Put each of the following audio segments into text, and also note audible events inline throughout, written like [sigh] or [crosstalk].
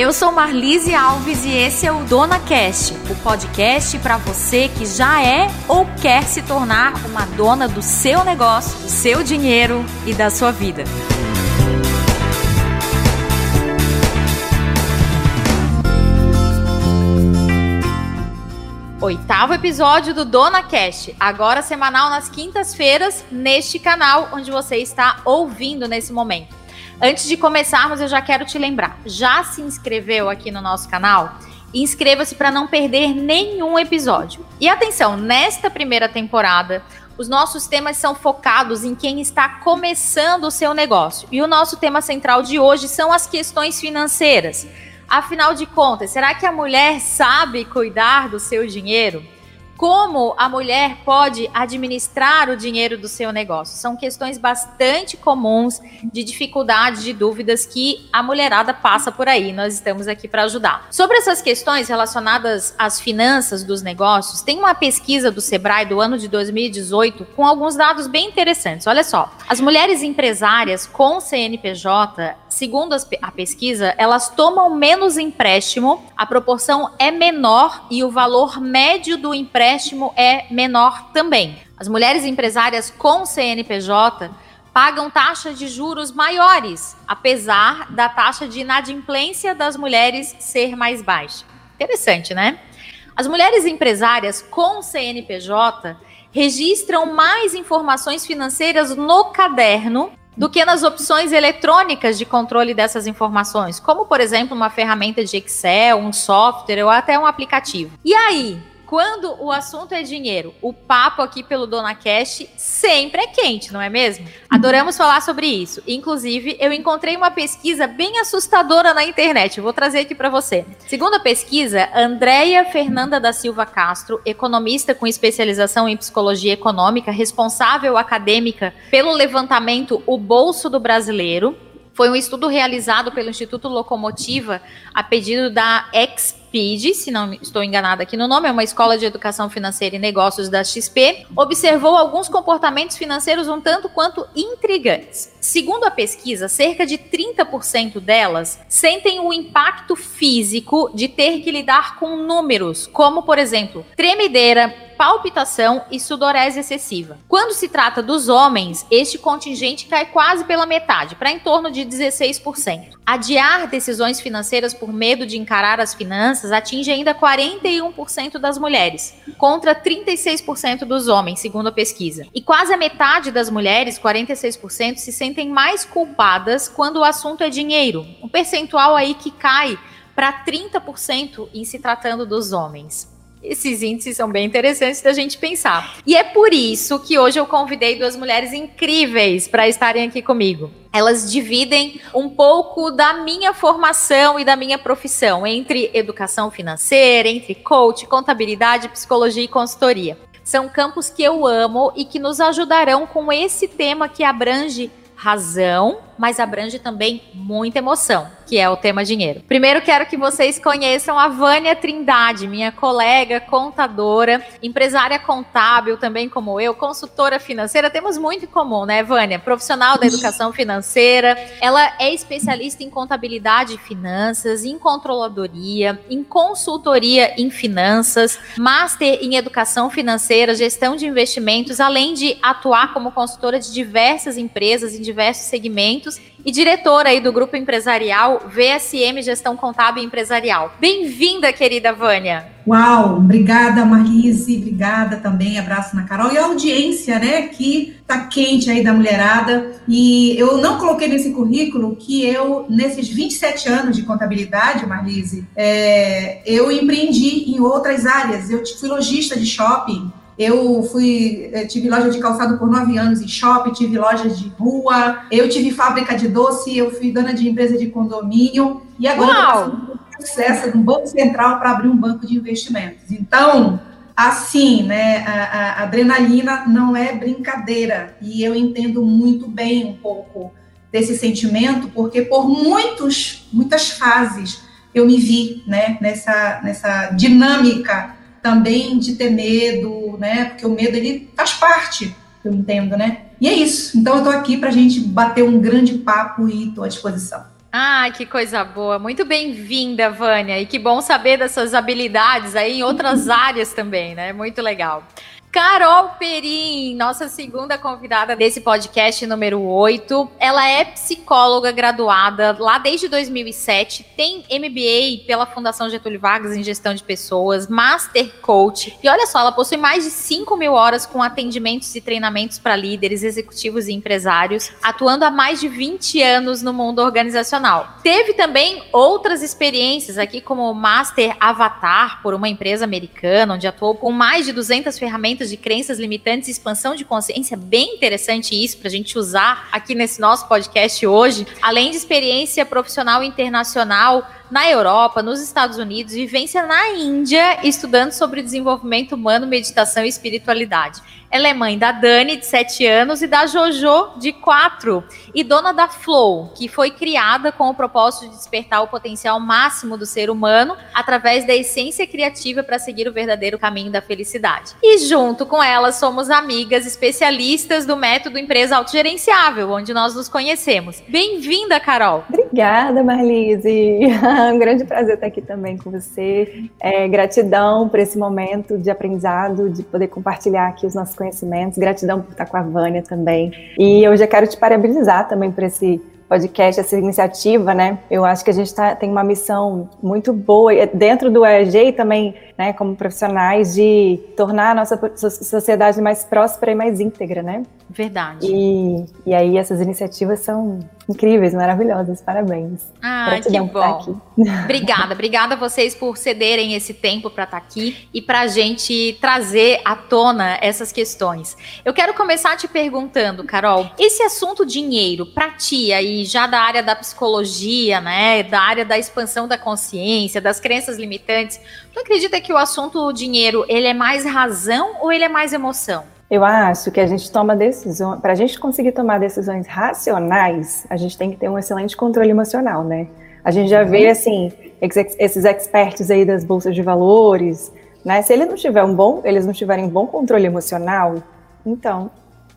eu sou Marlise Alves e esse é o Dona Cast, o podcast para você que já é ou quer se tornar uma dona do seu negócio, do seu dinheiro e da sua vida. Oitavo episódio do Dona Cast, agora semanal nas quintas-feiras, neste canal onde você está ouvindo nesse momento. Antes de começarmos, eu já quero te lembrar: já se inscreveu aqui no nosso canal? Inscreva-se para não perder nenhum episódio. E atenção, nesta primeira temporada, os nossos temas são focados em quem está começando o seu negócio. E o nosso tema central de hoje são as questões financeiras. Afinal de contas, será que a mulher sabe cuidar do seu dinheiro? Como a mulher pode administrar o dinheiro do seu negócio. São questões bastante comuns de dificuldades, de dúvidas que a mulherada passa por aí. Nós estamos aqui para ajudar. Sobre essas questões relacionadas às finanças dos negócios, tem uma pesquisa do Sebrae do ano de 2018 com alguns dados bem interessantes. Olha só, as mulheres empresárias com CNPJ segundo a pesquisa, elas tomam menos empréstimo, a proporção é menor e o valor médio do empréstimo é menor também. As mulheres empresárias com CNPJ pagam taxas de juros maiores, apesar da taxa de inadimplência das mulheres ser mais baixa. Interessante, né? As mulheres empresárias com CNPJ registram mais informações financeiras no caderno do que nas opções eletrônicas de controle dessas informações, como por exemplo uma ferramenta de Excel, um software ou até um aplicativo. E aí, quando o assunto é dinheiro, o papo aqui pelo Dona Cash sempre é quente, não é mesmo? Adoramos falar sobre isso. Inclusive, eu encontrei uma pesquisa bem assustadora na internet. Vou trazer aqui para você. Segundo a pesquisa, Andréia Fernanda da Silva Castro, economista com especialização em psicologia econômica, responsável acadêmica pelo levantamento O Bolso do Brasileiro, foi um estudo realizado pelo Instituto Locomotiva a pedido da Exp PID, se não estou enganada aqui no nome, é uma escola de educação financeira e negócios da XP, observou alguns comportamentos financeiros um tanto quanto intrigantes. Segundo a pesquisa, cerca de 30% delas sentem o impacto físico de ter que lidar com números, como, por exemplo, tremedeira, palpitação e sudorese excessiva. Quando se trata dos homens, este contingente cai quase pela metade, para em torno de 16%. Adiar decisões financeiras por medo de encarar as finanças atinge ainda 41% das mulheres, contra 36% dos homens, segundo a pesquisa. E quase a metade das mulheres, 46%, se sentem mais culpadas quando o assunto é dinheiro. Um percentual aí que cai para 30% em se tratando dos homens. Esses índices são bem interessantes da gente pensar. E é por isso que hoje eu convidei duas mulheres incríveis para estarem aqui comigo. Elas dividem um pouco da minha formação e da minha profissão entre educação financeira, entre coach, contabilidade, psicologia e consultoria. São campos que eu amo e que nos ajudarão com esse tema que abrange razão, mas abrange também muita emoção, que é o tema dinheiro. Primeiro quero que vocês conheçam a Vânia Trindade, minha colega contadora, empresária contábil também como eu, consultora financeira, temos muito em comum, né, Vânia? Profissional da educação financeira, ela é especialista em contabilidade e finanças, em controladoria, em consultoria em finanças, master em educação financeira, gestão de investimentos, além de atuar como consultora de diversas empresas em diversos segmentos e diretora aí do grupo empresarial VSM Gestão Contábil Empresarial. Bem-vinda, querida Vânia. Uau, obrigada Marlise, obrigada também, abraço na Carol e a audiência, né, que tá quente aí da mulherada. E eu não coloquei nesse currículo que eu, nesses 27 anos de contabilidade, Marlise, é, eu empreendi em outras áreas. Eu fui lojista de shopping, eu fui, eh, tive loja de calçado por nove anos em shopping, tive loja de rua, eu tive fábrica de doce, eu fui dona de empresa de condomínio e agora um processo no Banco Central para abrir um banco de investimentos. Então, assim, né, a, a adrenalina não é brincadeira e eu entendo muito bem um pouco desse sentimento, porque por muitos, muitas fases eu me vi, né, nessa, nessa dinâmica também de ter medo, né? Porque o medo ele faz parte, eu entendo, né? E é isso. Então eu tô aqui para a gente bater um grande papo e estou à disposição. Ah, que coisa boa. Muito bem-vinda, Vânia. E que bom saber das suas habilidades aí em outras [laughs] áreas também, né? Muito legal. Carol Perim, nossa segunda convidada desse podcast número 8. Ela é psicóloga graduada lá desde 2007, tem MBA pela Fundação Getúlio Vargas em Gestão de Pessoas, Master Coach. E olha só, ela possui mais de 5 mil horas com atendimentos e treinamentos para líderes, executivos e empresários, atuando há mais de 20 anos no mundo organizacional. Teve também outras experiências aqui, como Master Avatar por uma empresa americana, onde atuou com mais de 200 ferramentas de crenças limitantes e expansão de consciência. Bem interessante isso para a gente usar aqui nesse nosso podcast hoje. Além de experiência profissional internacional na Europa, nos Estados Unidos, vivência na Índia, estudando sobre desenvolvimento humano, meditação e espiritualidade. Ela é mãe da Dani, de 7 anos, e da Jojo, de 4, e dona da Flow, que foi criada com o propósito de despertar o potencial máximo do ser humano através da essência criativa para seguir o verdadeiro caminho da felicidade. E junto com ela somos amigas especialistas do método Empresa Autogerenciável, onde nós nos conhecemos. Bem-vinda, Carol! Obrigada, Marlise! [laughs] um grande prazer estar aqui também com você. É, gratidão por esse momento de aprendizado, de poder compartilhar aqui os nossos conhecimentos. Gratidão por estar com a Vânia também. E eu já quero te parabenizar também por esse podcast, essa iniciativa, né? Eu acho que a gente tá, tem uma missão muito boa dentro do EG e também, né, como profissionais, de tornar a nossa sociedade mais próspera e mais íntegra, né? Verdade. E, e aí essas iniciativas são incríveis, maravilhosas. Parabéns. Ah, que bom. [laughs] Obrigada, obrigada a vocês por cederem esse tempo para estar tá aqui e para a gente trazer à tona essas questões. Eu quero começar te perguntando, Carol, esse assunto dinheiro para ti aí já da área da psicologia, né, da área da expansão da consciência, das crenças limitantes, tu acredita que o assunto dinheiro ele é mais razão ou ele é mais emoção? Eu acho que a gente toma decisões, para a gente conseguir tomar decisões racionais, a gente tem que ter um excelente controle emocional, né? A gente já vê, uhum. assim, esses experts aí das bolsas de valores, né? Se eles não tiver um bom, eles não tiverem um bom controle emocional, então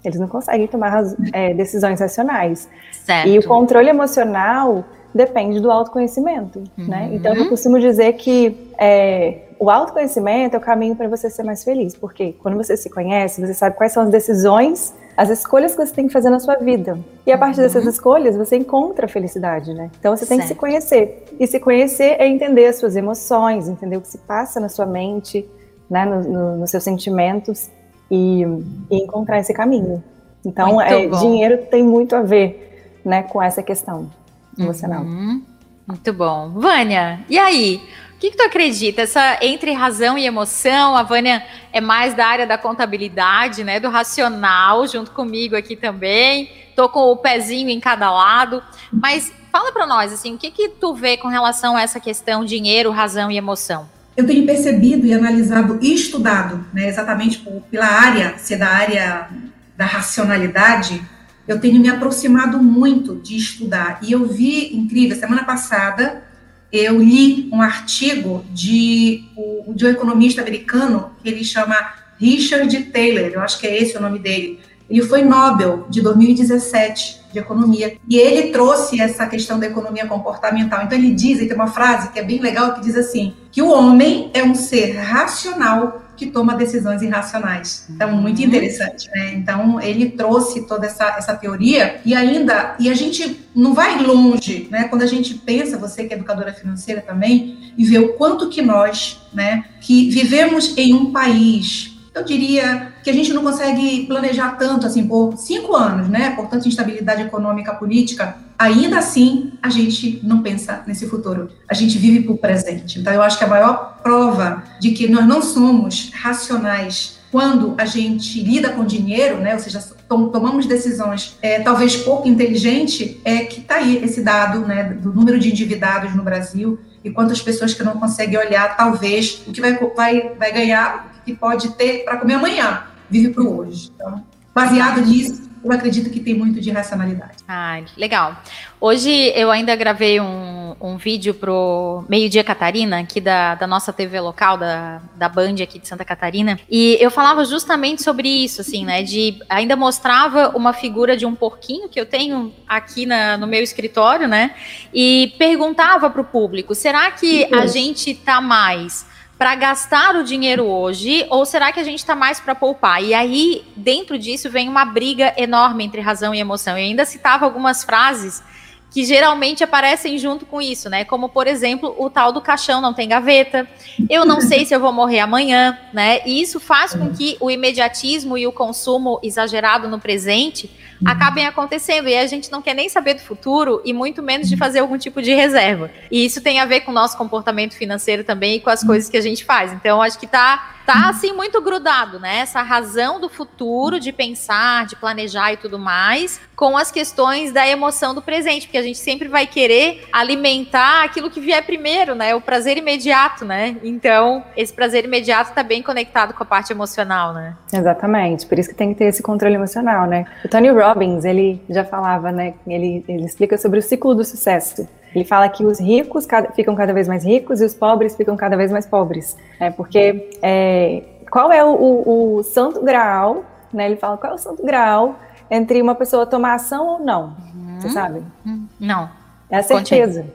eles não conseguem tomar é, decisões racionais. Certo. E o controle emocional depende do autoconhecimento, uhum. né? Então eu costumo dizer que é, o autoconhecimento é o caminho para você ser mais feliz, porque quando você se conhece, você sabe quais são as decisões, as escolhas que você tem que fazer na sua vida. E a partir dessas uhum. escolhas, você encontra a felicidade, né? Então você tem certo. que se conhecer. E se conhecer é entender as suas emoções, entender o que se passa na sua mente, né, no, no, nos seus sentimentos e, e, encontrar esse caminho. Então, é, dinheiro tem muito a ver, né, com essa questão emocional. Uhum. Muito bom. Vânia, e aí? que, que tu acredita? Essa entre razão e emoção, a Vânia é mais da área da contabilidade, né? Do racional, junto comigo aqui também. Tô com o pezinho em cada lado. Mas fala para nós, assim, o que que tu vê com relação a essa questão dinheiro, razão e emoção? Eu tenho percebido e analisado e estudado, né, exatamente por, pela área, ser da área da racionalidade, eu tenho me aproximado muito de estudar. E eu vi, incrível, semana passada, eu li um artigo de, de um economista americano que ele chama Richard Taylor, eu acho que é esse o nome dele. Ele foi Nobel de 2017 de economia e ele trouxe essa questão da economia comportamental. Então ele diz, ele tem uma frase que é bem legal que diz assim, que o homem é um ser racional que toma decisões irracionais. Então, muito uhum. interessante, né? Então, ele trouxe toda essa, essa teoria e ainda, e a gente não vai longe, né? Quando a gente pensa, você que é educadora financeira também, e vê o quanto que nós, né, que vivemos em um país eu diria que a gente não consegue planejar tanto assim por cinco anos, né? Por tanta instabilidade econômica, política, ainda assim a gente não pensa nesse futuro. A gente vive para o presente. Então eu acho que a maior prova de que nós não somos racionais quando a gente lida com dinheiro, né? Ou seja, tomamos decisões é, talvez pouco inteligente, é que está aí esse dado, né? Do número de endividados no Brasil e quantas pessoas que não conseguem olhar, talvez, o que vai, vai, vai ganhar que pode ter para comer amanhã, vive para o hoje. Então, baseado nisso, eu acredito que tem muito de racionalidade. Ah, legal. Hoje eu ainda gravei um, um vídeo pro Meio Dia Catarina, aqui da, da nossa TV local, da, da Band aqui de Santa Catarina, e eu falava justamente sobre isso, assim, né, de ainda mostrava uma figura de um porquinho que eu tenho aqui na, no meu escritório, né, e perguntava pro público, será que a gente tá mais para gastar o dinheiro hoje ou será que a gente está mais para poupar? E aí, dentro disso, vem uma briga enorme entre razão e emoção. Eu ainda citava algumas frases que geralmente aparecem junto com isso, né? Como, por exemplo, o tal do caixão não tem gaveta, eu não sei se eu vou morrer amanhã, né? E isso faz com que o imediatismo e o consumo exagerado no presente acabem acontecendo. E a gente não quer nem saber do futuro e muito menos de fazer algum tipo de reserva. E isso tem a ver com o nosso comportamento financeiro também e com as coisas que a gente faz. Então, acho que tá tá assim muito grudado, né? Essa razão do futuro, de pensar, de planejar e tudo mais, com as questões da emoção do presente, porque a gente sempre vai querer alimentar aquilo que vier primeiro, né? O prazer imediato, né? Então, esse prazer imediato está bem conectado com a parte emocional, né? Exatamente, por isso que tem que ter esse controle emocional, né? O Tony Robbins, ele já falava, né? Ele, ele explica sobre o ciclo do sucesso. Ele fala que os ricos cada, ficam cada vez mais ricos e os pobres ficam cada vez mais pobres. É, porque é, qual é o, o, o, santo grau, né? Ele fala qual é o santo grau entre uma pessoa tomar ação ou não. Uhum. Você sabe? Não. É a certeza.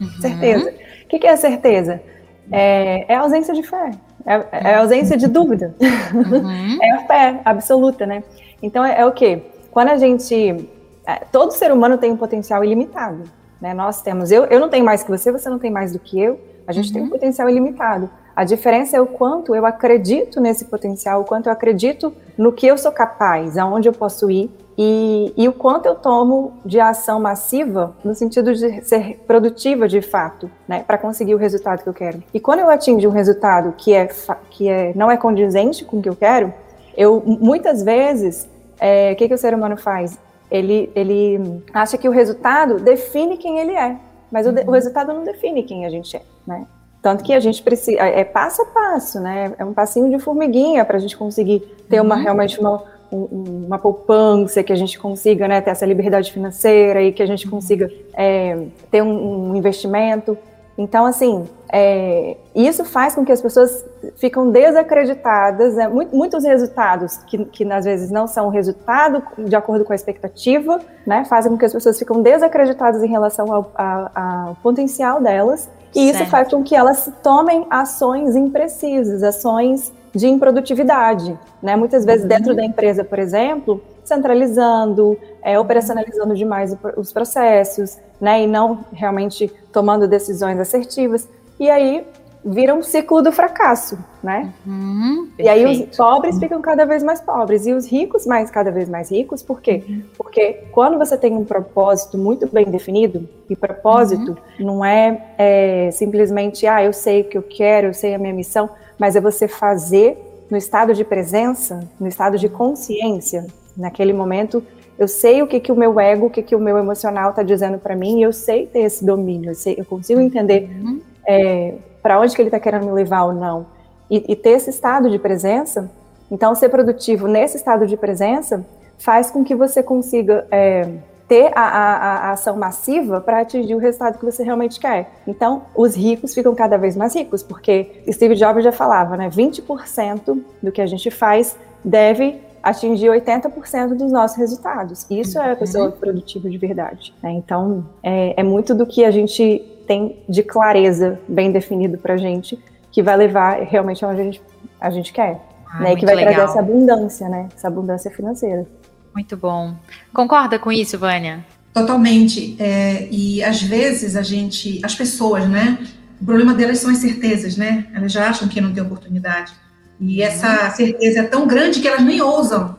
Uhum. Certeza. O que, que, é a certeza? É, é a ausência de fé. É, é, a ausência de dúvida. Uhum. [laughs] é a fé absoluta, né? Então é, é o que? Quando a gente. É, todo ser humano tem um potencial ilimitado. Né? Nós temos, eu, eu não tenho mais que você, você não tem mais do que eu, a gente uhum. tem um uhum. potencial ilimitado. A diferença é o quanto eu acredito nesse potencial, o quanto eu acredito no que eu sou capaz, aonde eu posso ir e, e o quanto eu tomo de ação massiva no sentido de ser produtiva de fato, né, para conseguir o resultado que eu quero. E quando eu atingo um resultado que é que é não é condizente com o que eu quero, eu muitas vezes é, o que, que o ser humano faz? Ele, ele acha que o resultado define quem ele é, mas o, o resultado não define quem a gente é, né? Tanto que a gente precisa, é, é passo a passo, né? É um passinho de formiguinha para a gente conseguir ter uma uhum. realmente uma, uma poupança, que a gente consiga né, ter essa liberdade financeira e que a gente consiga é, ter um, um investimento. Então, assim, é, isso faz com que as pessoas ficam desacreditadas, né? muitos resultados que, que às vezes não são o resultado de acordo com a expectativa, né? fazem com que as pessoas ficam desacreditadas em relação ao, ao potencial delas, e isso faz com que elas tomem ações imprecisas, ações de improdutividade, né? Muitas vezes uhum. dentro da empresa, por exemplo, centralizando, é, operacionalizando demais os processos, né? E não realmente tomando decisões assertivas. E aí vira um ciclo do fracasso, né? Uhum, e aí os pobres ficam cada vez mais pobres e os ricos mais cada vez mais ricos, por quê? Uhum. Porque quando você tem um propósito muito bem definido, e propósito uhum. não é, é, simplesmente, ah, eu sei o que eu quero, eu sei a minha missão, mas é você fazer no estado de presença, no estado de consciência, naquele momento, eu sei o que que o meu ego, o que que o meu emocional está dizendo para mim, e eu sei ter esse domínio, eu, sei, eu consigo entender uhum é, para onde que ele está querendo me levar ou não, e, e, ter esse estado de presença, então ser produtivo nesse estado de presença faz com que você consiga é, ter a, a, a, ação massiva para atingir o resultado que você realmente quer. Então, os ricos ficam cada vez mais ricos, porque Steve Jobs já falava, né, 20% do que a gente faz deve atingir 80% dos nossos resultados. Isso é a pessoa uhum. produtiva de verdade. Né? Então, é, é muito do que a gente tem de clareza bem definido para a gente, que vai levar realmente aonde a gente, a gente quer. Ah, né? E que vai legal. trazer essa abundância, né? Essa abundância financeira. Muito bom. Concorda com isso, Vânia? Totalmente. É, e às vezes a gente, as pessoas, né? O problema delas são as certezas, né? Elas já acham que não tem oportunidade. E essa certeza é tão grande que elas nem ousam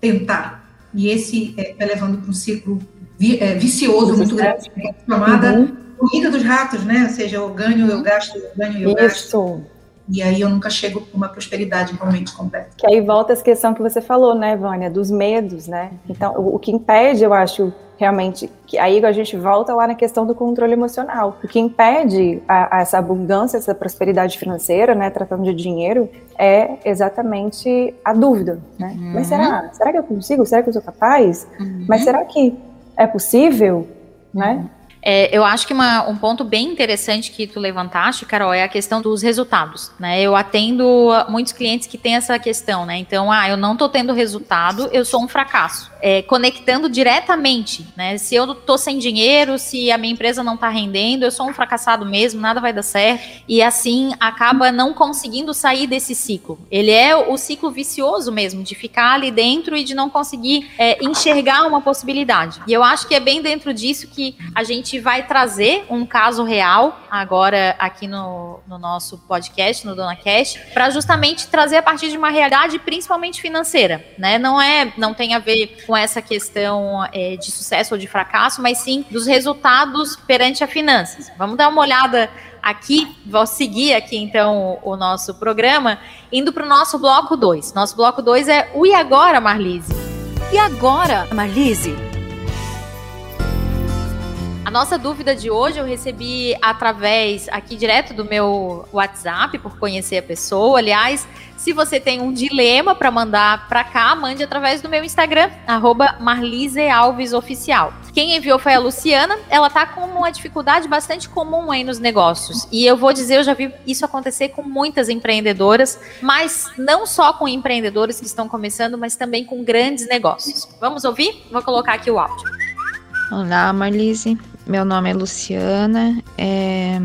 tentar. E esse é, vai levando para um ciclo vi, é, vicioso muito grande, chamada uhum corrida dos ratos, né? Ou seja, eu ganho, eu gasto, eu ganho, eu Isso. gasto. E aí eu nunca chego com uma prosperidade realmente completa. Que aí volta a questão que você falou, né, Vânia, dos medos, né? Então, o, o que impede, eu acho, realmente, que aí a gente volta lá na questão do controle emocional. O que impede a, a essa abundância, essa prosperidade financeira, né, tratando de dinheiro, é exatamente a dúvida, né? Uhum. Mas será? Será que eu consigo? Será que eu sou capaz? Uhum. Mas será que é possível, né? É, eu acho que uma, um ponto bem interessante que tu levantaste, Carol, é a questão dos resultados, né? Eu atendo muitos clientes que têm essa questão, né? Então, ah, eu não estou tendo resultado, eu sou um fracasso. É, conectando diretamente, né? Se eu tô sem dinheiro, se a minha empresa não está rendendo, eu sou um fracassado mesmo, nada vai dar certo. E assim acaba não conseguindo sair desse ciclo. Ele é o ciclo vicioso mesmo, de ficar ali dentro e de não conseguir é, enxergar uma possibilidade. E eu acho que é bem dentro disso que a gente gente vai trazer um caso real agora aqui no, no nosso podcast, no Dona Cash, para justamente trazer a partir de uma realidade principalmente financeira, né? Não é, não tem a ver com essa questão é, de sucesso ou de fracasso, mas sim dos resultados perante a finanças. Vamos dar uma olhada aqui, vou seguir aqui então o, o nosso programa, indo para o nosso bloco 2. Nosso bloco 2 é o E Agora, Marlise? E agora, Marlise? A nossa dúvida de hoje eu recebi através aqui direto do meu WhatsApp, por conhecer a pessoa. Aliás, se você tem um dilema para mandar para cá, mande através do meu Instagram, @marlisealvesoficial. Quem enviou foi a Luciana. Ela tá com uma dificuldade bastante comum aí nos negócios. E eu vou dizer, eu já vi isso acontecer com muitas empreendedoras, mas não só com empreendedores que estão começando, mas também com grandes negócios. Vamos ouvir? Vou colocar aqui o áudio. Olá, Marlise. Meu nome é Luciana. É...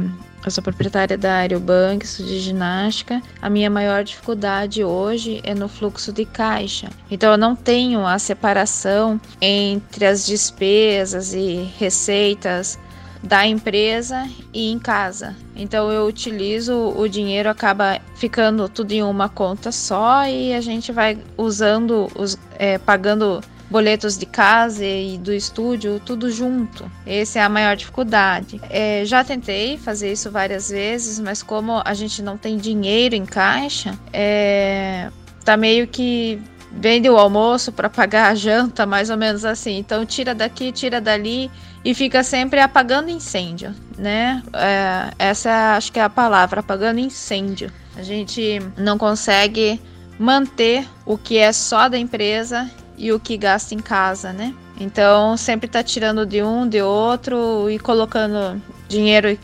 Eu sou proprietária da Aerobank, sou de ginástica. A minha maior dificuldade hoje é no fluxo de caixa. Então eu não tenho a separação entre as despesas e receitas da empresa e em casa. Então eu utilizo o dinheiro acaba ficando tudo em uma conta só e a gente vai usando os é, pagando boletos de casa e do estúdio, tudo junto. Essa é a maior dificuldade. É, já tentei fazer isso várias vezes, mas como a gente não tem dinheiro em caixa, é, tá meio que vende o almoço para pagar a janta, mais ou menos assim. Então tira daqui, tira dali e fica sempre apagando incêndio, né? É, essa acho que é a palavra, apagando incêndio. A gente não consegue manter o que é só da empresa e o que gasta em casa, né? Então sempre tá tirando de um, de outro e colocando dinheiro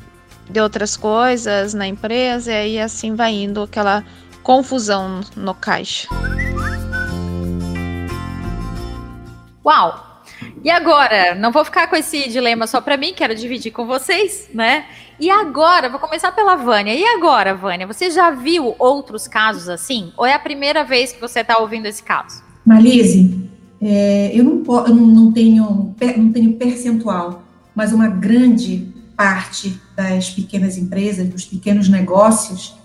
de outras coisas na empresa e aí assim vai indo aquela confusão no caixa. Uau! E agora? Não vou ficar com esse dilema só para mim, quero dividir com vocês, né? E agora, vou começar pela Vânia. E agora, Vânia, você já viu outros casos assim? Ou é a primeira vez que você está ouvindo esse caso? Marlise, é, eu, não, eu não, tenho, não tenho percentual, mas uma grande parte das pequenas empresas, dos pequenos negócios,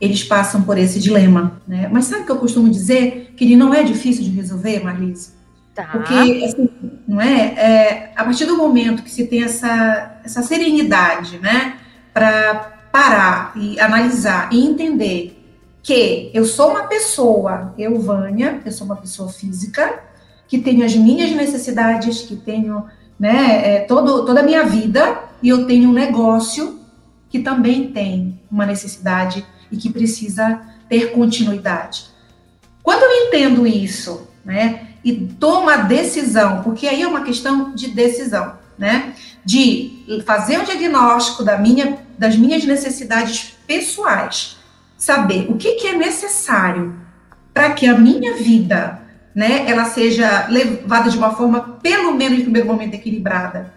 eles passam por esse dilema. Né? Mas sabe o que eu costumo dizer? Que ele não é difícil de resolver, Marlise? Tá. Porque, assim, não é? é? A partir do momento que se tem essa, essa serenidade, né? Para parar e analisar e entender que eu sou uma pessoa, eu, Vânia, eu sou uma pessoa física, que tenho as minhas necessidades, que tenho né, é, todo, toda a minha vida, e eu tenho um negócio que também tem uma necessidade e que precisa ter continuidade. Quando eu entendo isso, né, e tomo a decisão, porque aí é uma questão de decisão, né, de fazer um diagnóstico da minha, das minhas necessidades pessoais, saber o que, que é necessário para que a minha vida, né, ela seja levada de uma forma, pelo menos no primeiro momento, equilibrada.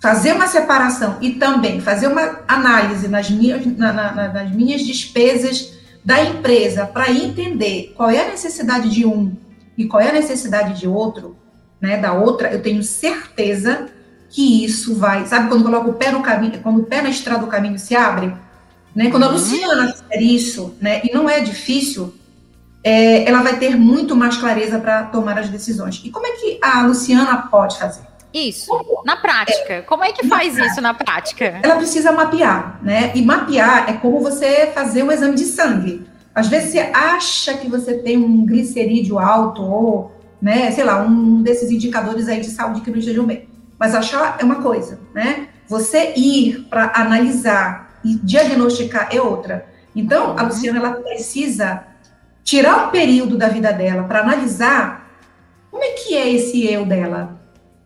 Fazer uma separação e também fazer uma análise nas minhas, na, na, nas minhas despesas da empresa para entender qual é a necessidade de um e qual é a necessidade de outro, né, da outra, eu tenho certeza que isso vai, sabe quando coloca o pé no caminho, quando o pé na estrada do caminho se abre, né? Quando a uhum. Luciana fizer isso, né, e não é difícil, é, ela vai ter muito mais clareza para tomar as decisões. E como é que a Luciana pode fazer? Isso, na prática. É, como é que faz isso na prática? Ela precisa mapear, né? E mapear é como você fazer um exame de sangue. Às vezes você acha que você tem um glicerídeo alto ou né? Sei lá, um desses indicadores aí de saúde que não estejam bem. Mas achar é uma coisa, né? Você ir para analisar e diagnosticar é outra. Então, a Luciana ela precisa tirar um período da vida dela para analisar como é que é esse eu dela.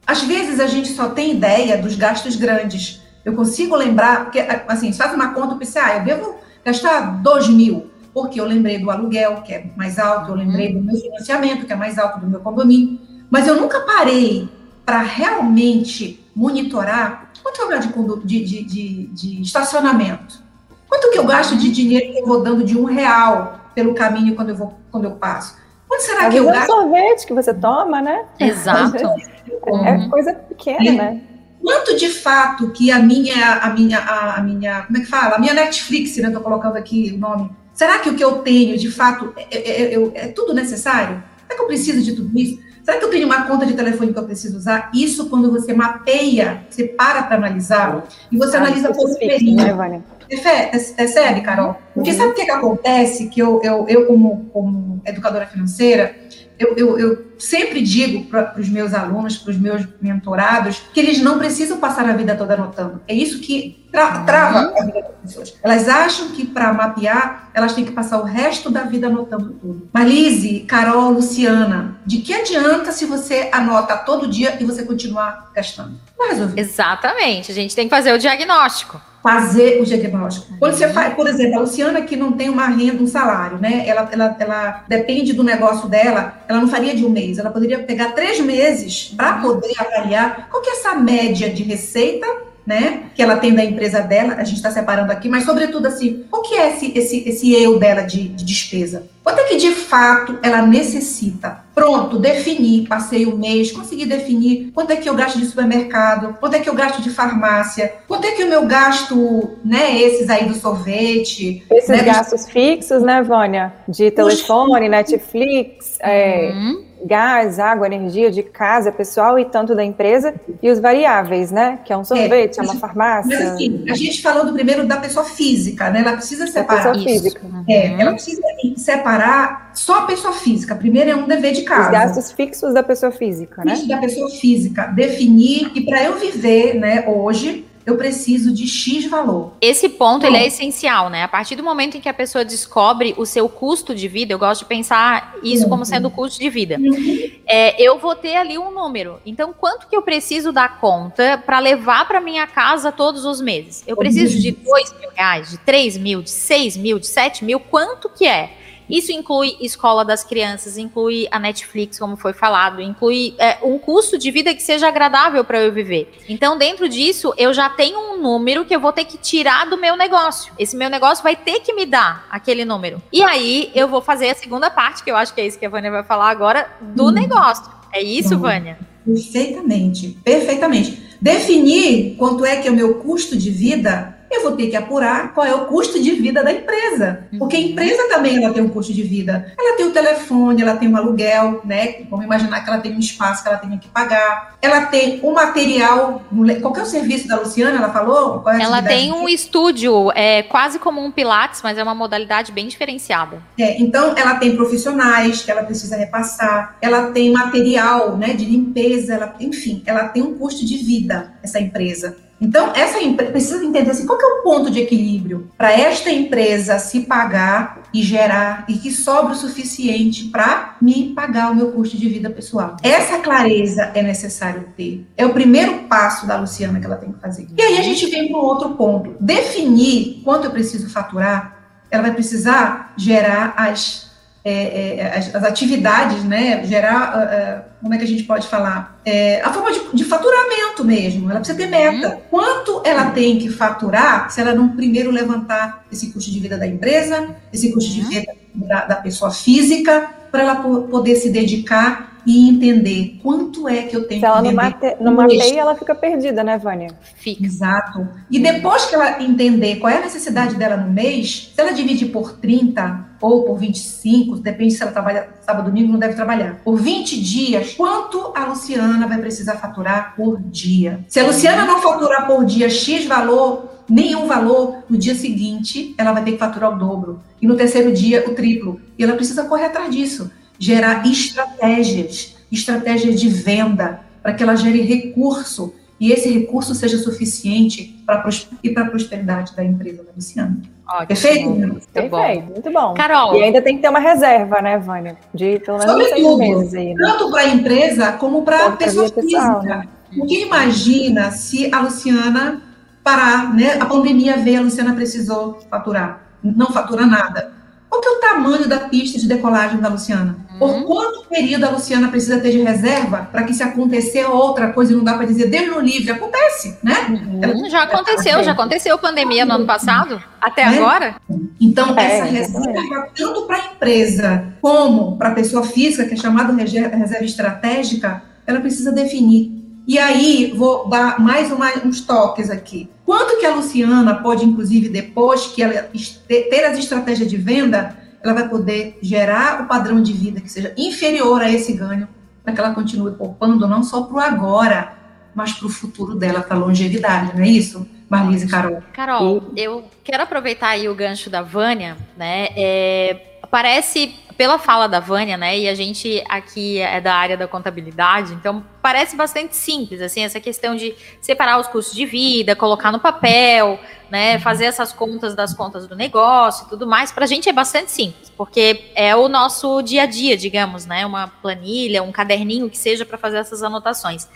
Às vezes a gente só tem ideia dos gastos grandes. Eu consigo lembrar, porque assim, faz uma conta e pensa, ah, eu devo gastar 2 mil, porque eu lembrei do aluguel, que é mais alto, eu lembrei do meu financiamento, que é mais alto do meu condomínio, mas eu nunca parei para realmente monitorar quanto eu gasto de, de, de, de, estacionamento, quanto que eu gasto de dinheiro que eu vou dando de um real pelo caminho quando eu, vou, quando eu passo. Quanto será que eu gasto? É sorvete que você toma, né? Exato. [laughs] É uhum. coisa pequena, né? Quanto de fato que a minha, a minha, a, a minha, como é que fala? A minha Netflix, né? Estou colocando aqui o nome. Será que o que eu tenho, de fato, é, é, é, é tudo necessário? Será que eu preciso de tudo isso? Será que eu tenho uma conta de telefone que eu preciso usar? Isso quando você mapeia, você para para analisar e você ah, analisa por período. Né, Percebe, Carol? Porque uhum. sabe o que, que acontece? Que eu, eu, eu como, como educadora financeira, eu, eu, eu sempre digo para os meus alunos, para os meus mentorados, que eles não precisam passar a vida toda anotando. É isso que tra trava a vida das pessoas. Elas acham que para mapear, elas têm que passar o resto da vida anotando tudo. Marlise, Carol, Luciana, de que adianta se você anota todo dia e você continuar gastando? Não resolve. Exatamente. A gente tem que fazer o diagnóstico fazer o diagnóstico. Quando você faz, por exemplo, a Luciana que não tem uma renda, um salário, né? Ela, ela, ela depende do negócio dela, ela não faria de um mês, ela poderia pegar três meses para poder avaliar qual que é essa média de receita né, que ela tem da empresa dela, a gente está separando aqui, mas sobretudo assim, o que é esse, esse, esse eu dela de, de despesa? Quanto é que de fato ela necessita? Pronto, defini, passei o um mês, consegui definir quanto é que eu gasto de supermercado, quanto é que eu gasto de farmácia, quanto é que o meu gasto, né, esses aí do sorvete. Esses né, gastos dos... fixos, né, Vânia? De telefone, Netflix, é, uhum. é gás, água, energia de casa, pessoal e tanto da empresa, e os variáveis, né? Que é um sorvete, é, é uma farmácia. Mas assim, a gente falou do primeiro da pessoa física, né? Ela precisa separar. pessoa física. É, ela precisa separar só a pessoa física. Primeiro é um dever de casa. Os gastos fixos da pessoa física, né? da pessoa física. Definir, e para eu viver, né, hoje, eu preciso de X valor. Esse ponto ele é essencial, né? A partir do momento em que a pessoa descobre o seu custo de vida, eu gosto de pensar isso uhum. como sendo o custo de vida. Uhum. É, eu vou ter ali um número. Então, quanto que eu preciso dar conta para levar para minha casa todos os meses? Eu preciso de dois mil reais, de três mil, de seis mil, de sete mil? Quanto que é? Isso inclui escola das crianças, inclui a Netflix, como foi falado, inclui é, um custo de vida que seja agradável para eu viver. Então, dentro disso, eu já tenho um número que eu vou ter que tirar do meu negócio. Esse meu negócio vai ter que me dar aquele número. E aí, eu vou fazer a segunda parte, que eu acho que é isso que a Vânia vai falar agora, do hum. negócio. É isso, hum. Vânia? Perfeitamente, perfeitamente. Definir quanto é que é o meu custo de vida eu vou ter que apurar qual é o custo de vida da empresa. Porque a uhum. empresa também ela tem um custo de vida. Ela tem o telefone, ela tem um aluguel, né? Vamos imaginar que ela tem um espaço que ela tem que pagar. Ela tem o um material. Qual é o serviço da Luciana? Ela falou? É ela tem um estúdio, é quase como um Pilates, mas é uma modalidade bem diferenciada. É, então, ela tem profissionais que ela precisa repassar. Ela tem material né, de limpeza. Ela, enfim, ela tem um custo de vida, essa empresa. Então, essa empresa precisa entender assim, qual é o ponto de equilíbrio para esta empresa se pagar e gerar e que sobra o suficiente para me pagar o meu custo de vida pessoal. Essa clareza é necessário ter. É o primeiro passo da Luciana que ela tem que fazer. E aí a gente vem para um outro ponto. Definir quanto eu preciso faturar, ela vai precisar gerar as é, é, as, as, atividades, né, gerar, uh, uh, como é que a gente pode falar? É, a forma de, de, faturamento mesmo, ela precisa ter meta. Uhum. Quanto ela tem que faturar se ela não primeiro levantar esse custo de vida da empresa, esse custo uhum. de vida da, da pessoa física, para ela poder se dedicar e entender quanto é que eu tenho Se ela não, mate, não mapeia, ela fica perdida, né, Vânia? Fica. Exato. E depois que ela entender qual é a necessidade dela no mês, se ela dividir por 30 ou por 25, depende se ela trabalha sábado, domingo, não deve trabalhar. Por 20 dias, quanto a Luciana vai precisar faturar por dia? Se a Luciana não faturar por dia X valor, nenhum valor, no dia seguinte ela vai ter que faturar o dobro. E no terceiro dia, o triplo. E ela precisa correr atrás disso gerar estratégias estratégias de venda, para que ela gere recurso e esse recurso seja suficiente para e para a prosperidade da empresa da Luciana. Ótimo. Perfeito? Muito Perfeito, bom. muito bom. Carol. E ainda tem que ter uma reserva, né, Vânia? De pelo menos Sobretudo, seis meses aí. Né? Tanto para a empresa como para a pessoa pessoal, física. Né? Porque imagina se a Luciana parar, né? A pandemia veio, a Luciana precisou faturar. Não fatura nada. Qual que é o tamanho da pista de decolagem da Luciana? Uhum. Por quanto período a Luciana precisa ter de reserva para que se acontecer outra coisa, não dá para dizer, Deus no livre, acontece, né? Uhum. Já aconteceu, já aconteceu pandemia no ano passado, até é. agora. Então, é, essa reserva, tanto para a empresa como para a pessoa física, que é chamada reserva estratégica, ela precisa definir e aí, vou dar mais uma, uns toques aqui. Quanto que a Luciana pode, inclusive, depois que ela ter as estratégias de venda, ela vai poder gerar o padrão de vida que seja inferior a esse ganho, para que ela continue poupando não só para o agora, mas para o futuro dela, para a longevidade, não é isso? Marlise e Carol. Carol, eu quero aproveitar aí o gancho da Vânia, né? É, parece pela fala da Vânia, né, e a gente aqui é da área da contabilidade, então parece bastante simples, assim, essa questão de separar os custos de vida, colocar no papel, né, fazer essas contas das contas do negócio e tudo mais, para a gente é bastante simples, porque é o nosso dia a dia, digamos, né, uma planilha, um caderninho que seja para fazer essas anotações.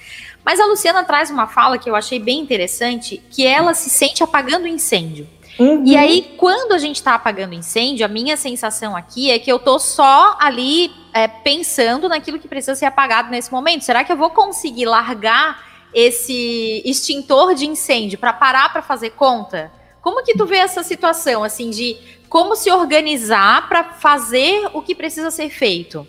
Mas a Luciana traz uma fala que eu achei bem interessante, que ela se sente apagando incêndio. Uhum. E aí, quando a gente está apagando incêndio, a minha sensação aqui é que eu tô só ali é, pensando naquilo que precisa ser apagado nesse momento. Será que eu vou conseguir largar esse extintor de incêndio para parar para fazer conta? Como que tu vê essa situação, assim, de como se organizar para fazer o que precisa ser feito?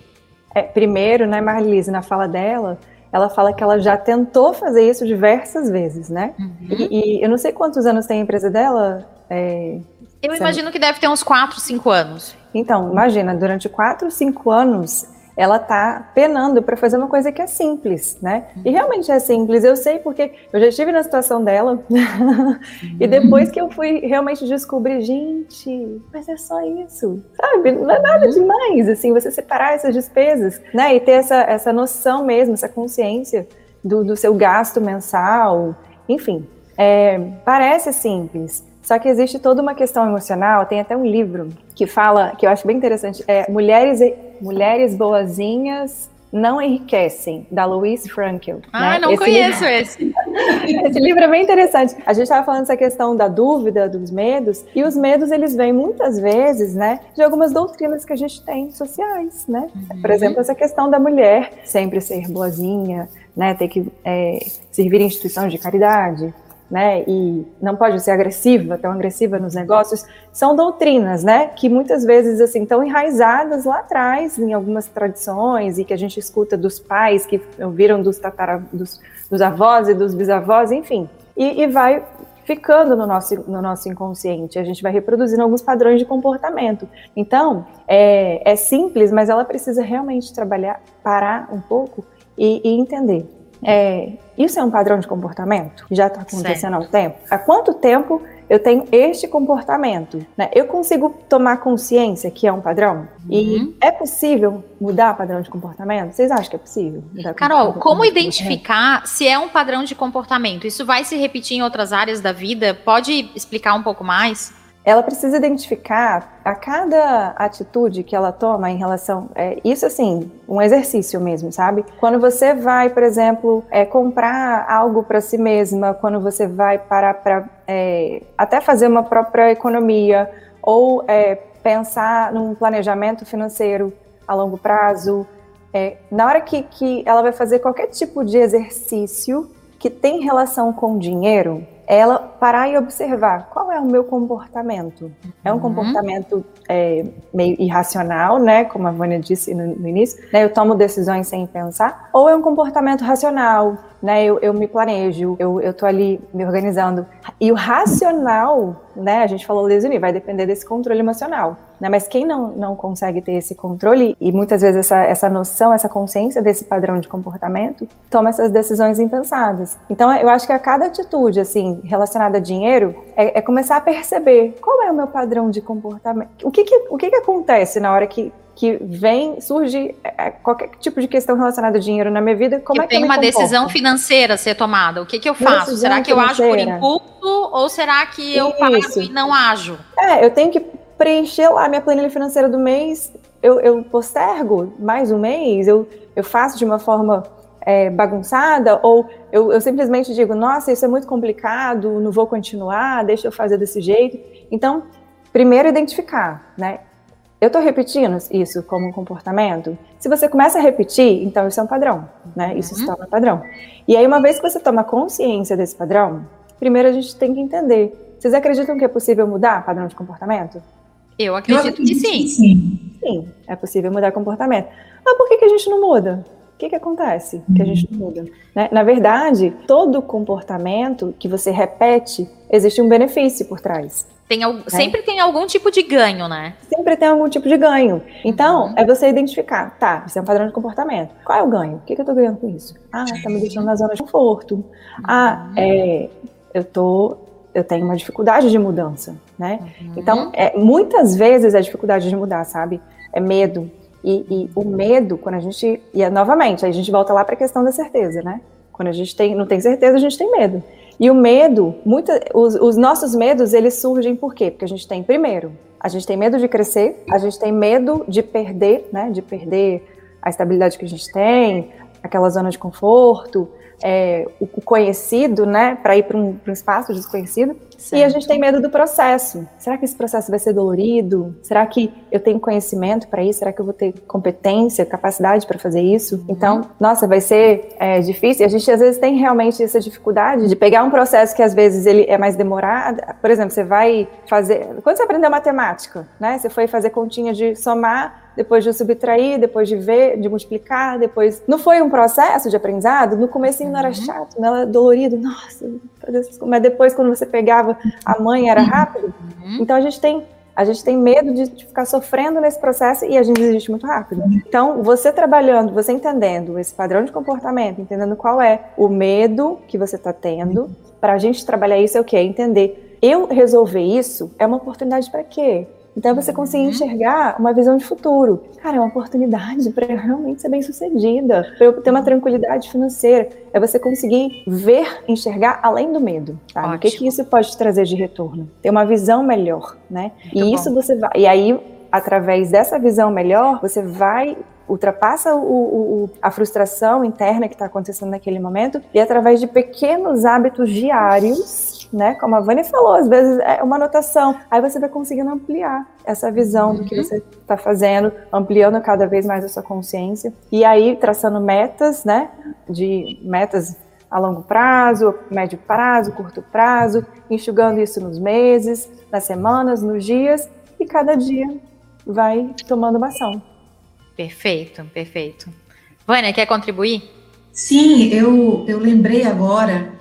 É, primeiro, né, Marlise, na fala dela, ela fala que ela já tentou fazer isso diversas vezes, né? Uhum. E, e, eu não sei quantos anos tem a empresa dela, é, eu imagino que deve ter uns 4, 5 anos. Então, imagina, durante 4, 5 anos, ela tá penando para fazer uma coisa que é simples, né? E uhum. realmente é simples, eu sei porque eu já estive na situação dela. [laughs] e depois que eu fui realmente descobrir, gente, mas é só isso, sabe? Não é nada uhum. demais, assim, você separar essas despesas, né? E ter essa, essa noção mesmo, essa consciência do, do seu gasto mensal, enfim. É, parece simples, só que existe toda uma questão emocional, tem até um livro que fala, que eu acho bem interessante, é Mulheres, Mulheres Boazinhas Não Enriquecem, da Louise Frankel. Ah, né? não esse conheço livro... esse. [laughs] esse livro é bem interessante. A gente estava falando essa questão da dúvida, dos medos, e os medos, eles vêm muitas vezes, né, de algumas doutrinas que a gente tem sociais, né? Uhum. Por exemplo, essa questão da mulher sempre ser boazinha, né, ter que é, servir em instituições de caridade, né, e não pode ser agressiva, tão agressiva nos negócios, são doutrinas, né, que muitas vezes assim estão enraizadas lá atrás em algumas tradições e que a gente escuta dos pais que ouviram dos tatara, dos, dos avós e dos bisavós, enfim, e, e vai ficando no nosso, no nosso inconsciente, a gente vai reproduzindo alguns padrões de comportamento. Então, é, é simples, mas ela precisa realmente trabalhar, parar um pouco e, e entender é, isso é um padrão de comportamento? Já está acontecendo há um tempo? Há quanto tempo eu tenho este comportamento? Né? Eu consigo tomar consciência que é um padrão? Uhum. E é possível mudar padrão de comportamento? Vocês acham que é possível? Carol, como identificar se é um padrão de comportamento? Isso vai se repetir em outras áreas da vida? Pode explicar um pouco mais? Ela precisa identificar a cada atitude que ela toma em relação. É, isso, assim, um exercício mesmo, sabe? Quando você vai, por exemplo, é, comprar algo para si mesma, quando você vai parar para é, até fazer uma própria economia, ou é, pensar num planejamento financeiro a longo prazo, é, na hora que, que ela vai fazer qualquer tipo de exercício que tem relação com dinheiro, ela parar e observar qual é o meu comportamento. É um uhum. comportamento é, meio irracional, né? Como a Vânia disse no, no início, né? Eu tomo decisões sem pensar, ou é um comportamento racional, né? Eu, eu me planejo, eu, eu tô ali me organizando. E o racional, né? A gente falou desde o vai depender desse controle emocional. Né? Mas quem não, não consegue ter esse controle e muitas vezes essa, essa noção, essa consciência desse padrão de comportamento, toma essas decisões impensadas. Então, eu acho que a cada atitude, assim, relacionada a dinheiro, é, é começar a perceber qual é o meu padrão de comportamento. O que que, o que que acontece na hora que que vem, surge é, é, qualquer tipo de questão relacionada a dinheiro na minha vida, como eu é que tem uma comporto? decisão financeira a ser tomada. O que, que eu faço? Decisão será que eu ajo por financeira. impulso ou será que eu Isso. e não ajo? É, eu tenho que preencher lá a minha planilha financeira do mês, eu, eu postergo mais um mês, eu, eu faço de uma forma é, bagunçada, ou eu, eu simplesmente digo, nossa, isso é muito complicado, não vou continuar, deixa eu fazer desse jeito. Então, primeiro identificar, né? Eu estou repetindo isso como um comportamento? Se você começa a repetir, então isso é um padrão, né? Isso se torna padrão. E aí, uma vez que você toma consciência desse padrão, primeiro a gente tem que entender. Vocês acreditam que é possível mudar padrão de comportamento? Eu Eu acredito que acredito sim. sim. Sim, é possível mudar comportamento. Mas por que, que a gente não muda? O que, que acontece que a gente não muda? Né? Na verdade, todo comportamento que você repete, existe um benefício por trás. Tem, al- Sempre tem algum tipo de ganho, né? Sempre tem algum tipo de ganho. Então, Uhum. é você identificar, tá, isso é um padrão de comportamento. Qual é o ganho? O que, que eu tô ganhando com isso? Ah, tá me deixando na zona de conforto. Ah, é, eu tô, eu tenho uma dificuldade de mudança, né? Então, é, muitas vezes é dificuldade de mudar, sabe? É medo. E, e o medo, quando a gente. E é, novamente, a gente volta lá para a questão da certeza, né? Quando a gente tem, não tem certeza, a gente tem medo. E o medo, muita, os, os nossos medos, eles surgem por quê? Porque a gente tem, primeiro, a gente tem medo de crescer, a gente tem medo de perder, né? De perder a estabilidade que a gente tem, aquela zona de conforto, é, o, conhecido, né? Para ir para um, um espaço desconhecido. E a gente tem medo do processo. Será que esse processo vai ser dolorido? Será que eu tenho conhecimento para isso? Será que eu vou ter competência, capacidade para fazer isso? Então, nossa, vai ser é, difícil. A gente às vezes tem realmente essa dificuldade de pegar um processo que às vezes ele é mais demorado. Por exemplo, você vai fazer. Quando você aprendeu matemática, né? Você foi fazer continha de somar depois de subtrair, depois de ver, de multiplicar, depois. Não foi um processo de aprendizado? No começo não era chato, não era dolorido, nossa, mas depois, quando você pegava a mãe, era rápido. Então a gente tem. A gente tem medo de, ficar sofrendo nesse processo e a gente desiste muito rápido. Então, você trabalhando, você entendendo esse padrão de comportamento, entendendo qual é o medo que você está tendo, para a gente trabalhar isso é o quê? É entender. Eu resolver isso é uma oportunidade para quê? Então, você conseguir enxergar uma visão de futuro. Cara, é uma oportunidade para eu realmente ser bem sucedida, para eu ter uma tranquilidade financeira. É você conseguir ver, enxergar além do medo. Tá? O que, que isso pode trazer de retorno? Ter uma visão melhor, né? Muito e bom. isso você vai. E aí, através dessa visão melhor, você vai ultrapassa o, o- o- a frustração interna que está acontecendo naquele momento e através de pequenos hábitos diários, né? Como a Vânia falou, às vezes é uma anotação. Aí você vai conseguindo ampliar essa visão do que Uhum. você está fazendo, ampliando cada vez mais a sua consciência e aí traçando metas, né? De metas a longo prazo, médio prazo, curto prazo, enxugando isso nos meses, nas semanas, nos dias e cada dia vai tomando uma ação. Perfeito, perfeito. Vânia, quer contribuir? Sim, eu, eu lembrei agora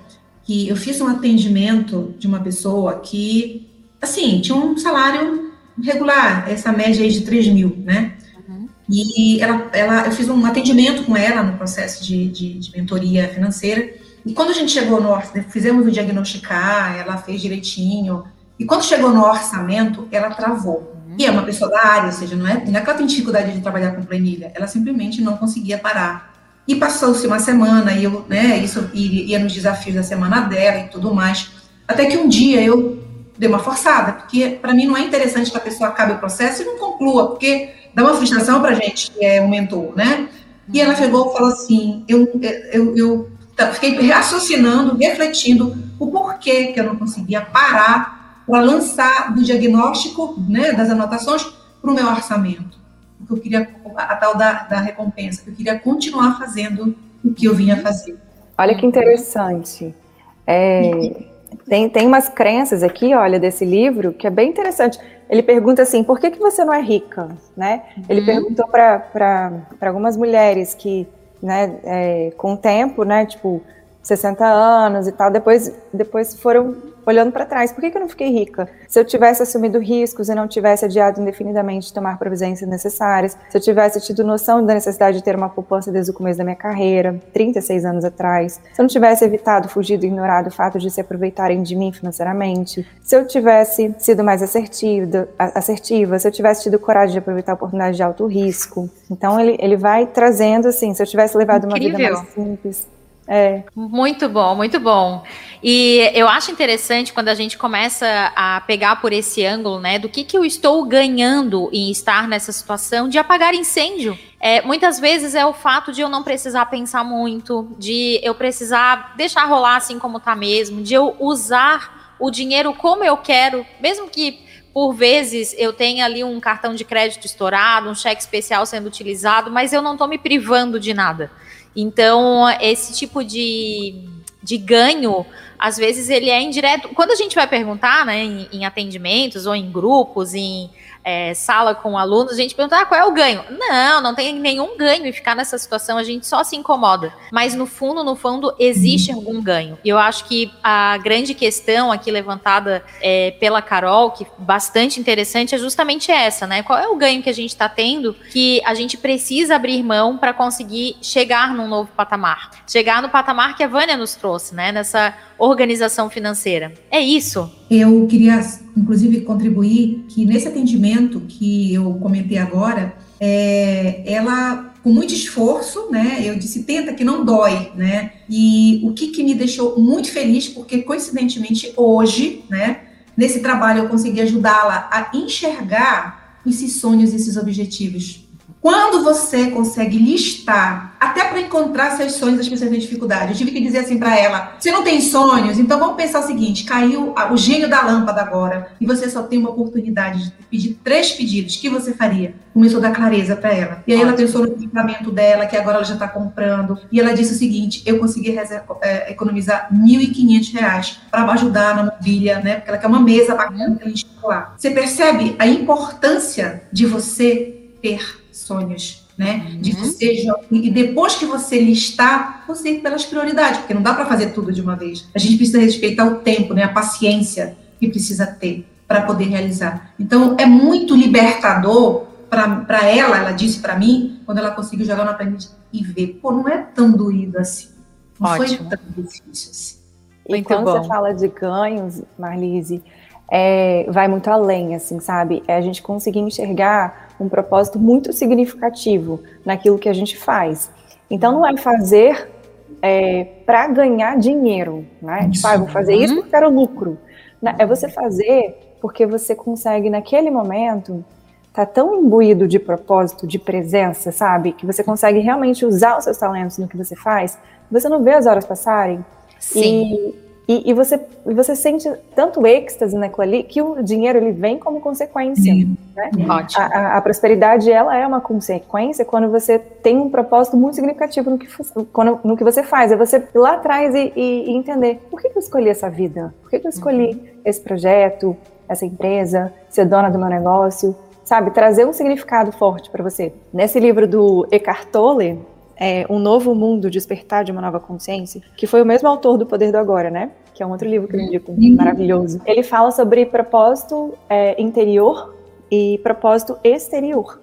que eu fiz um atendimento de uma pessoa que, assim, tinha um salário regular, essa média aí de 3 mil, né? Uhum. E ela, ela, eu fiz um atendimento com ela no processo de, de, de mentoria financeira. E quando a gente chegou no orçamento, fizemos o diagnosticar, ela fez direitinho. E quando chegou no orçamento, ela travou. E é uma pessoa da área, ou seja, não é, não é que ela tem dificuldade de trabalhar com planilha, ela simplesmente não conseguia parar. E passou-se uma semana, e eu, né, isso ia nos desafios da semana dela e tudo mais. Até que um dia eu dei uma forçada, porque para mim não é interessante que a pessoa acabe o processo e não conclua, porque dá uma frustração para gente que é o mentor, né? E ela chegou e falou assim: eu, eu, eu fiquei raciocinando, refletindo o porquê que eu não conseguia parar para lançar do diagnóstico, né, das anotações, para o meu orçamento. Porque eu queria, a tal da, da recompensa, eu queria continuar fazendo o que eu vinha fazer. Olha que interessante. É, tem, tem umas crenças aqui, olha, desse livro, que é bem interessante. Ele pergunta assim, por que, que você não é rica? Né? Ele Uhum. perguntou para algumas mulheres que, né, é, com o tempo, né, tipo, 60 anos e tal, depois, depois foram olhando para trás, por que, que eu não fiquei rica? Se eu tivesse assumido riscos e não tivesse adiado indefinidamente tomar providências necessárias, se eu tivesse tido noção da necessidade de ter uma poupança desde o começo da minha carreira, 36 anos atrás, se eu não tivesse evitado, fugido, ignorado o fato de se aproveitarem de mim financeiramente, se eu tivesse sido mais assertiva, assertiva se eu tivesse tido coragem de aproveitar a oportunidade de alto risco. Então ele, ele vai trazendo assim, se eu tivesse levado Incrível. uma vida mais simples, é. Muito bom, muito bom. E eu acho interessante quando a gente começa a pegar por esse ângulo, né, do que, que eu estou ganhando em estar nessa situação de apagar incêndio. É, muitas vezes é o fato de eu não precisar pensar muito, de eu precisar deixar rolar assim como tá mesmo, de eu usar o dinheiro como eu quero, mesmo que por vezes eu tenha ali um cartão de crédito estourado, um cheque especial sendo utilizado, mas eu não estou me privando de nada. Então, esse tipo de, de ganho, às vezes ele é indireto. Quando a gente vai perguntar, né, em, em atendimentos ou em grupos, em é, sala com alunos, a gente pergunta ah, qual é o ganho. Não, não tem nenhum ganho em ficar nessa situação, a gente só se incomoda. Mas no fundo, no fundo, existe algum ganho. E eu acho que a grande questão aqui levantada é, pela Carol, que bastante interessante, é justamente essa, né? Qual é o ganho que a gente está tendo que a gente precisa abrir mão para conseguir chegar num novo patamar? Chegar no patamar que a Vânia nos trouxe, né? Nessa organização financeira. É isso. Eu queria, inclusive, contribuir que nesse atendimento que eu comentei agora, é, ela, com muito esforço, né, eu disse, tenta que não dói, né, e o que, que me deixou muito feliz, porque coincidentemente hoje, né, nesse trabalho eu consegui ajudá-la a enxergar esses sonhos, esses objetivos. Quando você consegue listar, até para encontrar seus sonhos, as pessoas têm dificuldade. Eu tive que dizer assim para ela: você não tem sonhos? Então vamos pensar o seguinte: caiu o gênio da lâmpada agora e você só tem uma oportunidade de pedir três pedidos. O que você faria? Começou a dar clareza para ela. E aí ela pensou no equipamento dela, que agora ela já está comprando. E ela disse o seguinte: eu consegui é, economizar R$ 1.500 para ajudar na mobília, né? Porque ela quer uma mesa bacana para a gente lá. Você percebe a importância de você ter sonhos, né? Uhum. De você e depois que você listar, você ir pelas prioridades, porque não dá para fazer tudo de uma vez. A gente precisa respeitar o tempo, né? A paciência que precisa ter para poder realizar. Então é muito libertador para ela, ela disse para mim, quando ela conseguiu jogar na frente e ver, pô, não é tão doído assim. Não Ótimo. foi tão difícil assim. E quando bom. você fala de ganhos, Marlise, é, vai muito além, assim, sabe? É a gente conseguir enxergar um propósito muito significativo naquilo que a gente faz. Então, não é fazer é, para ganhar dinheiro, né? Tipo, ah, vou fazer isso porque quero lucro. É você fazer porque você consegue, naquele momento, tá tão imbuído de propósito, de presença, sabe? Que você consegue realmente usar os seus talentos no que você faz, você não vê as horas passarem. Sim. E e, e, você, você sente tanto êxtase naquilo ali que o dinheiro ele vem como consequência. Né? Ótimo. A, a, prosperidade ela é uma consequência quando você tem um propósito muito significativo no que, quando, no que você faz. É você ir lá atrás e, e, entender por que, eu escolhi essa vida? Por que, que eu escolhi uhum. esse projeto, essa empresa, ser dona do meu negócio? Sabe, trazer um significado forte para você. Nesse livro do Eckhart Tolle, é, Um Novo Mundo, Despertar de uma Nova Consciência, que foi o mesmo autor do Poder do Agora, né? Que é um outro livro que eu indico, uhum. maravilhoso. Ele fala sobre propósito é, interior e propósito exterior.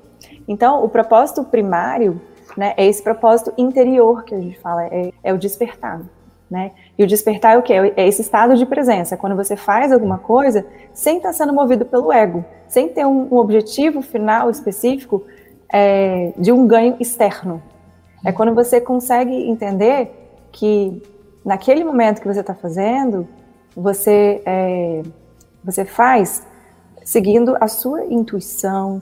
Então, o propósito primário né, é esse propósito interior que a gente fala, é, é o despertar. Né? E o despertar é o quê? É esse estado de presença, quando você faz alguma coisa sem estar sendo movido pelo ego, sem ter um, um objetivo final específico é, de um ganho externo, é quando você consegue entender que naquele momento que você está fazendo, você, é, você faz seguindo a sua intuição,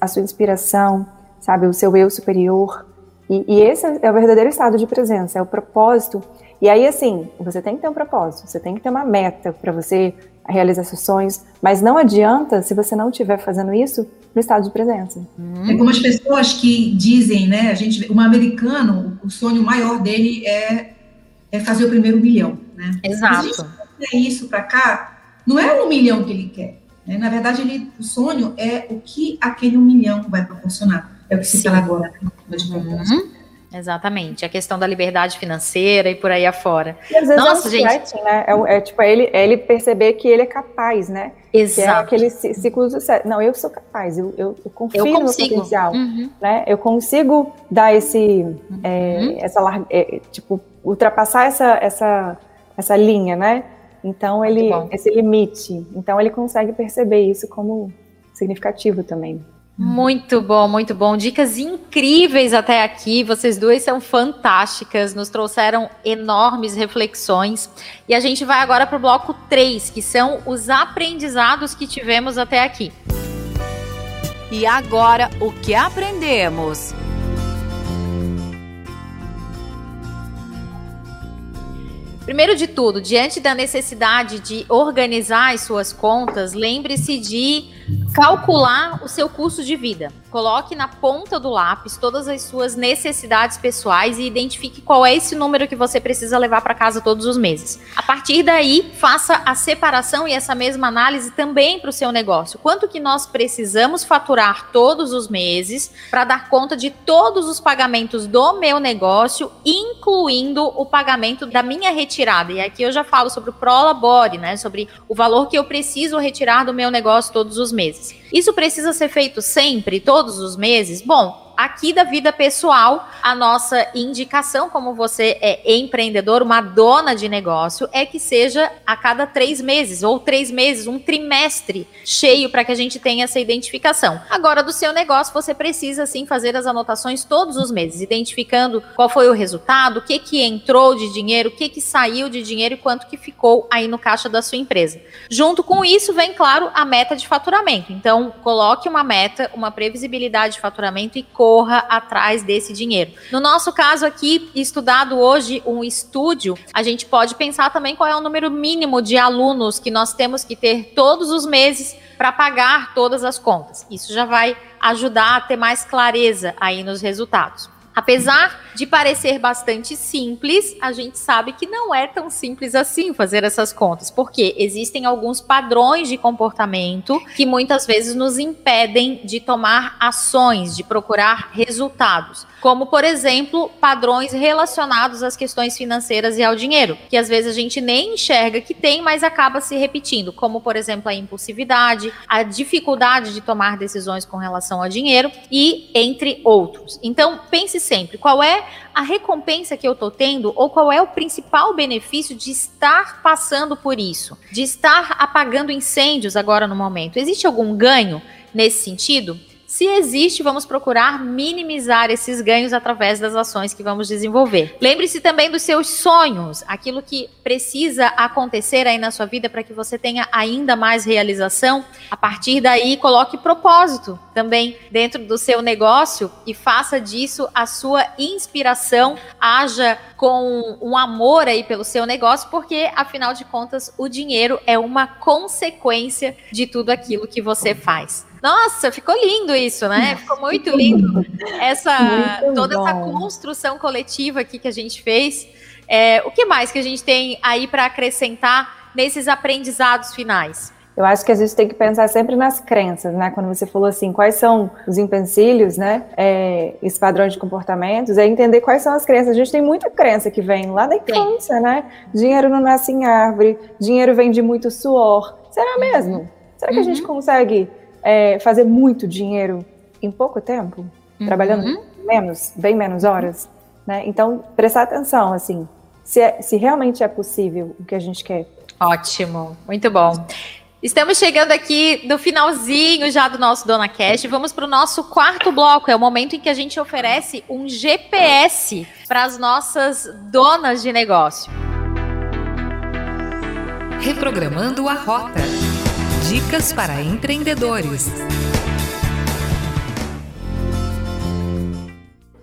a sua inspiração, sabe, o seu eu superior. E, e, esse é o verdadeiro estado de presença, é o propósito. E aí, assim, você tem que ter um propósito, você tem que ter uma meta para você realizar seus sonhos, mas não adianta se você não estiver fazendo isso no estado de presença. Tem algumas pessoas que dizem, né, a gente, um americano, o sonho maior dele é, é fazer o primeiro milhão, né? Exato. Se a gente isso para cá, não é um milhão que ele quer, né? Na verdade, ele, o sonho é o que aquele um milhão vai proporcionar. É o que se fala agora. Né? Uhum. Exatamente, a questão da liberdade financeira e por aí afora. E às vezes Nossa, é um gente, né? É, é, tipo é ele, é ele perceber que ele é capaz, né? Exato. Que é aquele ciclo do sucesso. Não, eu sou capaz, eu, eu, eu confio eu no meu potencial, uhum. né? Eu consigo dar esse, é, uhum. essa é, tipo ultrapassar essa essa essa linha, né? Então ele esse limite. Então ele consegue perceber isso como significativo também. Muito bom, muito bom. Dicas incríveis até aqui. Vocês duas são fantásticas, nos trouxeram enormes reflexões. E a gente vai agora para o bloco 3, que são os aprendizados que tivemos até aqui. E agora, o que aprendemos? Primeiro de tudo, diante da necessidade de organizar as suas contas, lembre-se de calcular o seu custo de vida. Coloque na ponta do lápis todas as suas necessidades pessoais e identifique qual é esse número que você precisa levar para casa todos os meses. A partir daí, faça a separação e essa mesma análise também para o seu negócio. Quanto que nós precisamos faturar todos os meses para dar conta de todos os pagamentos do meu negócio, incluindo o pagamento da minha retirada. E aqui eu já falo sobre o Prolabore, né? Sobre o valor que eu preciso retirar do meu negócio todos os meses. Isso precisa ser feito sempre, todos os meses? Bom, aqui da vida pessoal, a nossa indicação, como você é empreendedor, uma dona de negócio, é que seja a cada três meses, ou três meses, um trimestre cheio para que a gente tenha essa identificação. Agora, do seu negócio, você precisa sim fazer as anotações todos os meses, identificando qual foi o resultado, o que, que entrou de dinheiro, o que, que saiu de dinheiro e quanto que ficou aí no caixa da sua empresa. Junto com isso, vem, claro, a meta de faturamento. Então, coloque uma meta, uma previsibilidade de faturamento e corra atrás desse dinheiro. No nosso caso aqui, estudado hoje um estúdio, a gente pode pensar também qual é o número mínimo de alunos que nós temos que ter todos os meses para pagar todas as contas. Isso já vai ajudar a ter mais clareza aí nos resultados. Apesar de parecer bastante simples, a gente sabe que não é tão simples assim fazer essas contas, porque existem alguns padrões de comportamento que muitas vezes nos impedem de tomar ações, de procurar resultados como por exemplo padrões relacionados às questões financeiras e ao dinheiro, que às vezes a gente nem enxerga que tem, mas acaba se repetindo, como por exemplo a impulsividade, a dificuldade de tomar decisões com relação ao dinheiro e entre outros. Então pense sempre qual é a recompensa que eu estou tendo ou qual é o principal benefício de estar passando por isso, de estar apagando incêndios agora no momento. Existe algum ganho nesse sentido? Se existe, vamos procurar minimizar esses ganhos através das ações que vamos desenvolver. Lembre-se também dos seus sonhos, aquilo que precisa acontecer aí na sua vida para que você tenha ainda mais realização. A partir daí, coloque propósito também dentro do seu negócio e faça disso a sua inspiração. Haja com um amor aí pelo seu negócio, porque afinal de contas, o dinheiro é uma consequência de tudo aquilo que você faz. Nossa, ficou lindo isso, né? Ficou muito lindo essa muito toda essa construção coletiva aqui que a gente fez. É, o que mais que a gente tem aí para acrescentar nesses aprendizados finais? Eu acho que a gente tem que pensar sempre nas crenças, né? Quando você falou assim, quais são os empecilhos, né? É, esse padrão de comportamentos, é entender quais são as crenças. A gente tem muita crença que vem lá da infância, Sim. né? Dinheiro não nasce em árvore, dinheiro vem de muito suor. Será mesmo? Será que uhum. a gente uhum. consegue é, fazer muito dinheiro em pouco tempo, uhum. trabalhando menos, bem menos horas, né? Então, prestar atenção, assim, se, é, se realmente é possível o que a gente quer. Ótimo, muito bom. Estamos chegando aqui no finalzinho já do nosso Dona Cash. Vamos para o nosso quarto bloco. É o momento em que a gente oferece um GPS para as nossas donas de negócio. Reprogramando a rota. Dicas para empreendedores.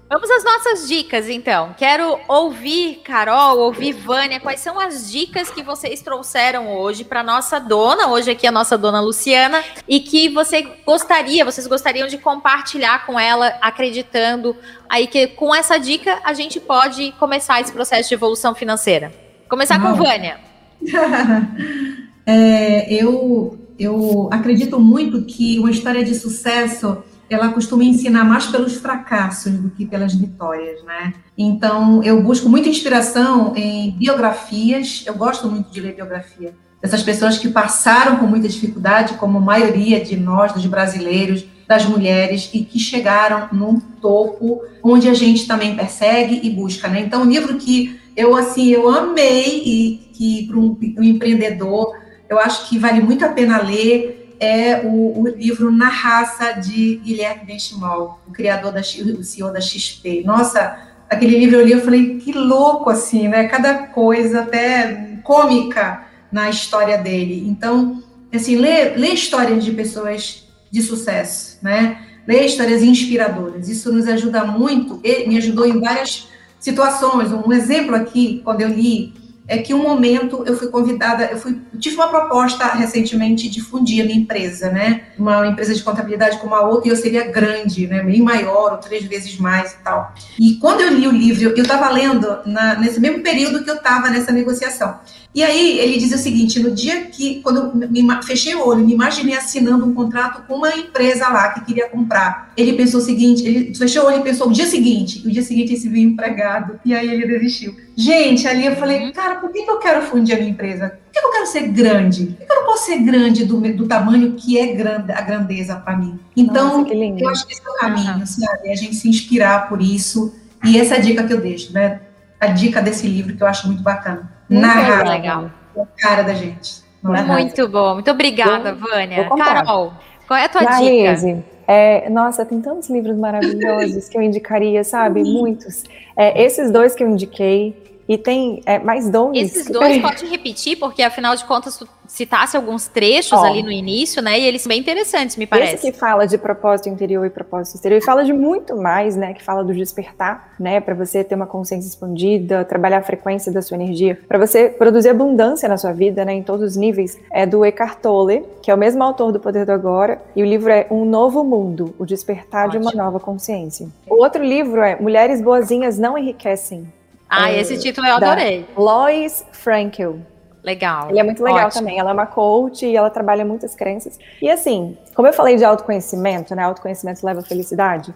Vamos às nossas dicas, então. Quero ouvir, Carol, ouvir Vânia, quais são as dicas que vocês trouxeram hoje para nossa dona, hoje aqui a nossa dona Luciana, e que você gostaria, vocês gostariam de compartilhar com ela, acreditando aí que com essa dica a gente pode começar esse processo de evolução financeira. Começar com Vânia. [laughs] é, eu eu acredito muito que uma história de sucesso ela costuma ensinar mais pelos fracassos do que pelas vitórias, né? Então, eu busco muita inspiração em biografias, eu gosto muito de ler biografia dessas pessoas que passaram com muita dificuldade, como a maioria de nós, dos brasileiros, das mulheres, e que chegaram num topo onde a gente também persegue e busca, né? Então, um livro que eu, assim, eu amei e que para um, um empreendedor, eu acho que vale muito a pena ler, é o, o, livro Na Raça de Guilherme Benchimol, o criador da o CEO da XP. Nossa, aquele livro eu li, eu falei, que louco assim, né? Cada coisa até cômica na história dele. Então, assim, ler histórias de pessoas de sucesso, né? Ler histórias inspiradoras. Isso nos ajuda muito, me ajudou em várias situações. Um exemplo aqui, quando eu li é que um momento eu fui convidada, eu fui, tive uma proposta recentemente de fundir a minha empresa, né? Uma empresa de contabilidade com uma outra e eu seria grande, né? Bem maior, ou três vezes mais e tal. E quando eu li o livro, eu estava lendo na, nesse mesmo período que eu estava nessa negociação. E aí ele diz o seguinte: no dia que, quando eu me, fechei o olho, me imaginei assinando um contrato com uma empresa lá que queria comprar. Ele pensou o seguinte: ele fechou o olho e pensou o dia seguinte, o dia seguinte ele se viu empregado, e aí ele desistiu. Gente, ali eu falei, uhum. cara, por que, que eu quero fundir a minha empresa? Por que, que eu quero ser grande? Por que, que eu não posso ser grande do, do tamanho que é grande, a grandeza para mim? Então, Nossa, eu acho que esse é o caminho, uhum. sabe? A gente se inspirar por isso. E essa é a dica que eu deixo, né? A dica desse livro que eu acho muito bacana narrar. Legal. A cara da gente. Muito bom. Muito obrigada, vou, Vânia. Carol, qual é a tua dica? É, nossa, tem tantos livros maravilhosos que eu indicaria, sabe? Muitos. É, esses dois que eu indiquei, e tem é, mais dois. Esses dois pode repetir, porque afinal de contas tu citasse alguns trechos ali no início, né? E eles são bem interessantes, me parece. Esse que fala de propósito interior e propósito exterior, e fala de muito mais, né? Que fala do despertar, né? Para você ter uma consciência expandida, trabalhar a frequência da sua energia, para você produzir abundância na sua vida, né? Em todos os níveis. É do Eckhart Tolle, que é o mesmo autor do Poder do Agora, e o livro é Um Novo Mundo, o despertar Ótimo. de uma nova consciência. O outro livro é Mulheres Boazinhas Não Enriquecem, ah, é, esse título eu adorei. Lois Frankel. Legal. Ele é muito legal Ótimo. também. Ela é uma coach e ela trabalha muitas crenças. E assim, como eu falei de autoconhecimento, né? Autoconhecimento leva à felicidade.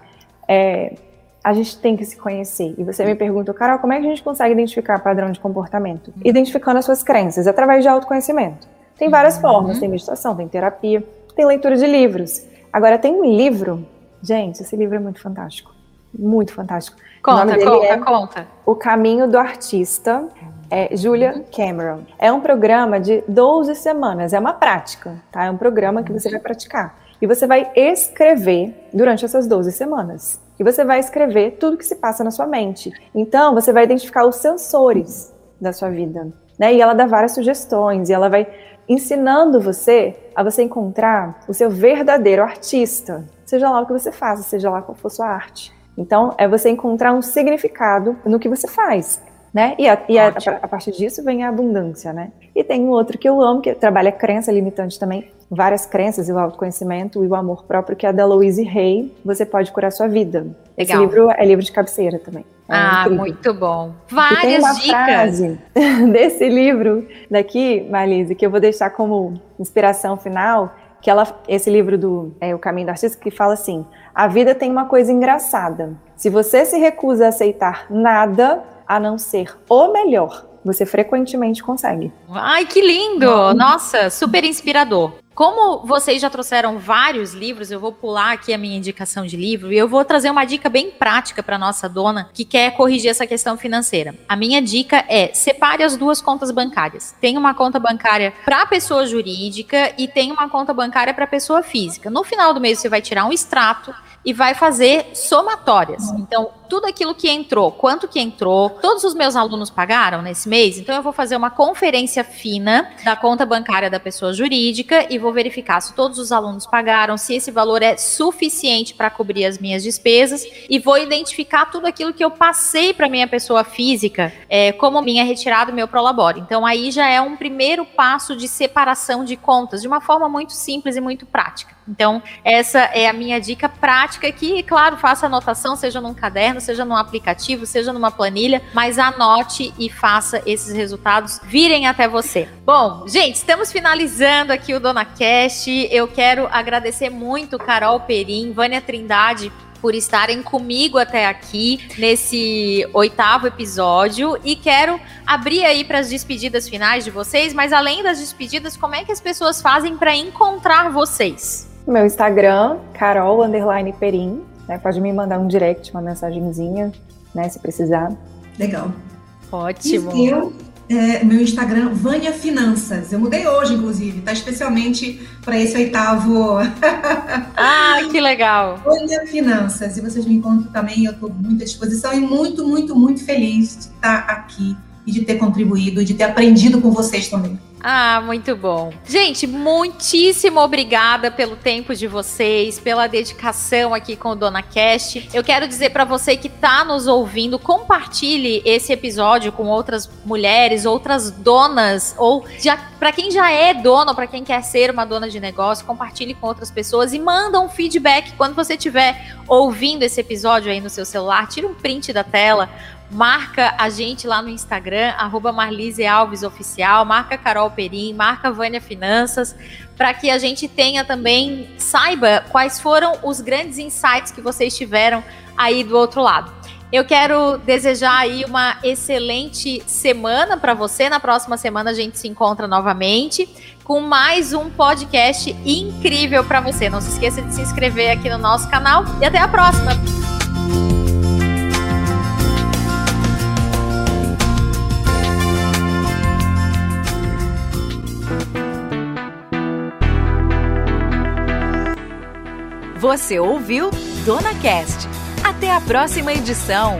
É, a gente tem que se conhecer. E você me pergunta, Carol, como é que a gente consegue identificar padrão de comportamento? Identificando as suas crenças, através de autoconhecimento. Tem várias uhum. formas, tem meditação, tem terapia, tem leitura de livros. Agora, tem um livro, gente, esse livro é muito fantástico. Muito fantástico. Conta, conta, é conta. O Caminho do Artista, é Julia Cameron. É um programa de 12 semanas, é uma prática, tá? É um programa que você vai praticar. E você vai escrever durante essas 12 semanas. E você vai escrever tudo que se passa na sua mente. Então, você vai identificar os sensores da sua vida. Né? E ela dá várias sugestões, e ela vai ensinando você a você encontrar o seu verdadeiro artista. Seja lá o que você faça, seja lá qual for sua arte. Então, é você encontrar um significado no que você faz, né? E, a, e a, a, partir disso vem a abundância, né? E tem um outro que eu amo, que trabalha crença limitante também, várias crenças e o autoconhecimento e o amor próprio, que é da Louise Hay, Você Pode Curar Sua Vida. Legal. Esse livro é livro de cabeceira também. É ah, incrível. muito bom. Várias e tem uma dicas. frase [laughs] desse livro daqui, Marlise, que eu vou deixar como inspiração final, que ela, esse livro do é, O Caminho do Artista, que fala assim: a vida tem uma coisa engraçada. Se você se recusa a aceitar nada a não ser o melhor, você frequentemente consegue. Ai, que lindo! Nossa, super inspirador. Como vocês já trouxeram vários livros, eu vou pular aqui a minha indicação de livro e eu vou trazer uma dica bem prática para nossa dona que quer corrigir essa questão financeira. A minha dica é: separe as duas contas bancárias. Tem uma conta bancária para pessoa jurídica e tem uma conta bancária para pessoa física. No final do mês você vai tirar um extrato e vai fazer somatórias. Então, tudo aquilo que entrou, quanto que entrou, todos os meus alunos pagaram nesse mês, então eu vou fazer uma conferência fina da conta bancária da pessoa jurídica e vou verificar se todos os alunos pagaram, se esse valor é suficiente para cobrir as minhas despesas e vou identificar tudo aquilo que eu passei para minha pessoa física é, como minha retirada meu prolabore. Então aí já é um primeiro passo de separação de contas de uma forma muito simples e muito prática. Então essa é a minha dica prática que, claro, faça anotação, seja num caderno caderno, seja num aplicativo, seja numa planilha, mas anote e faça esses resultados virem até você. Bom, gente, estamos finalizando aqui o Dona Cash. Eu quero agradecer muito Carol Perim, Vânia Trindade por estarem comigo até aqui nesse oitavo episódio e quero abrir aí para as despedidas finais de vocês, mas além das despedidas, como é que as pessoas fazem para encontrar vocês? Meu Instagram, Carol underline Perim, né? Pode me mandar um direct, uma mensagenzinha, né? Se precisar. Legal. Ótimo. E eu é, meu Instagram, Vânia Finanças. Eu mudei hoje, inclusive, tá especialmente para esse oitavo. [laughs] ah, que legal! Vânia Finanças. E vocês me encontram também, eu estou muito à disposição e muito, muito, muito feliz de estar aqui e de ter contribuído e de ter aprendido com vocês também. Ah, muito bom. Gente, muitíssimo obrigada pelo tempo de vocês, pela dedicação aqui com o Dona Cast. Eu quero dizer para você que está nos ouvindo, compartilhe esse episódio com outras mulheres, outras donas, ou para quem já é dono, para quem quer ser uma dona de negócio, compartilhe com outras pessoas e manda um feedback quando você estiver ouvindo esse episódio aí no seu celular. Tira um print da tela marca a gente lá no Instagram, arroba Marlise Alves Oficial, marca Carol Perim, marca Vânia Finanças, para que a gente tenha também, saiba quais foram os grandes insights que vocês tiveram aí do outro lado. Eu quero desejar aí uma excelente semana para você. Na próxima semana a gente se encontra novamente com mais um podcast incrível para você. Não se esqueça de se inscrever aqui no nosso canal e até a próxima. Você ouviu Dona Cast. Até a próxima edição.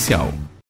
Policial.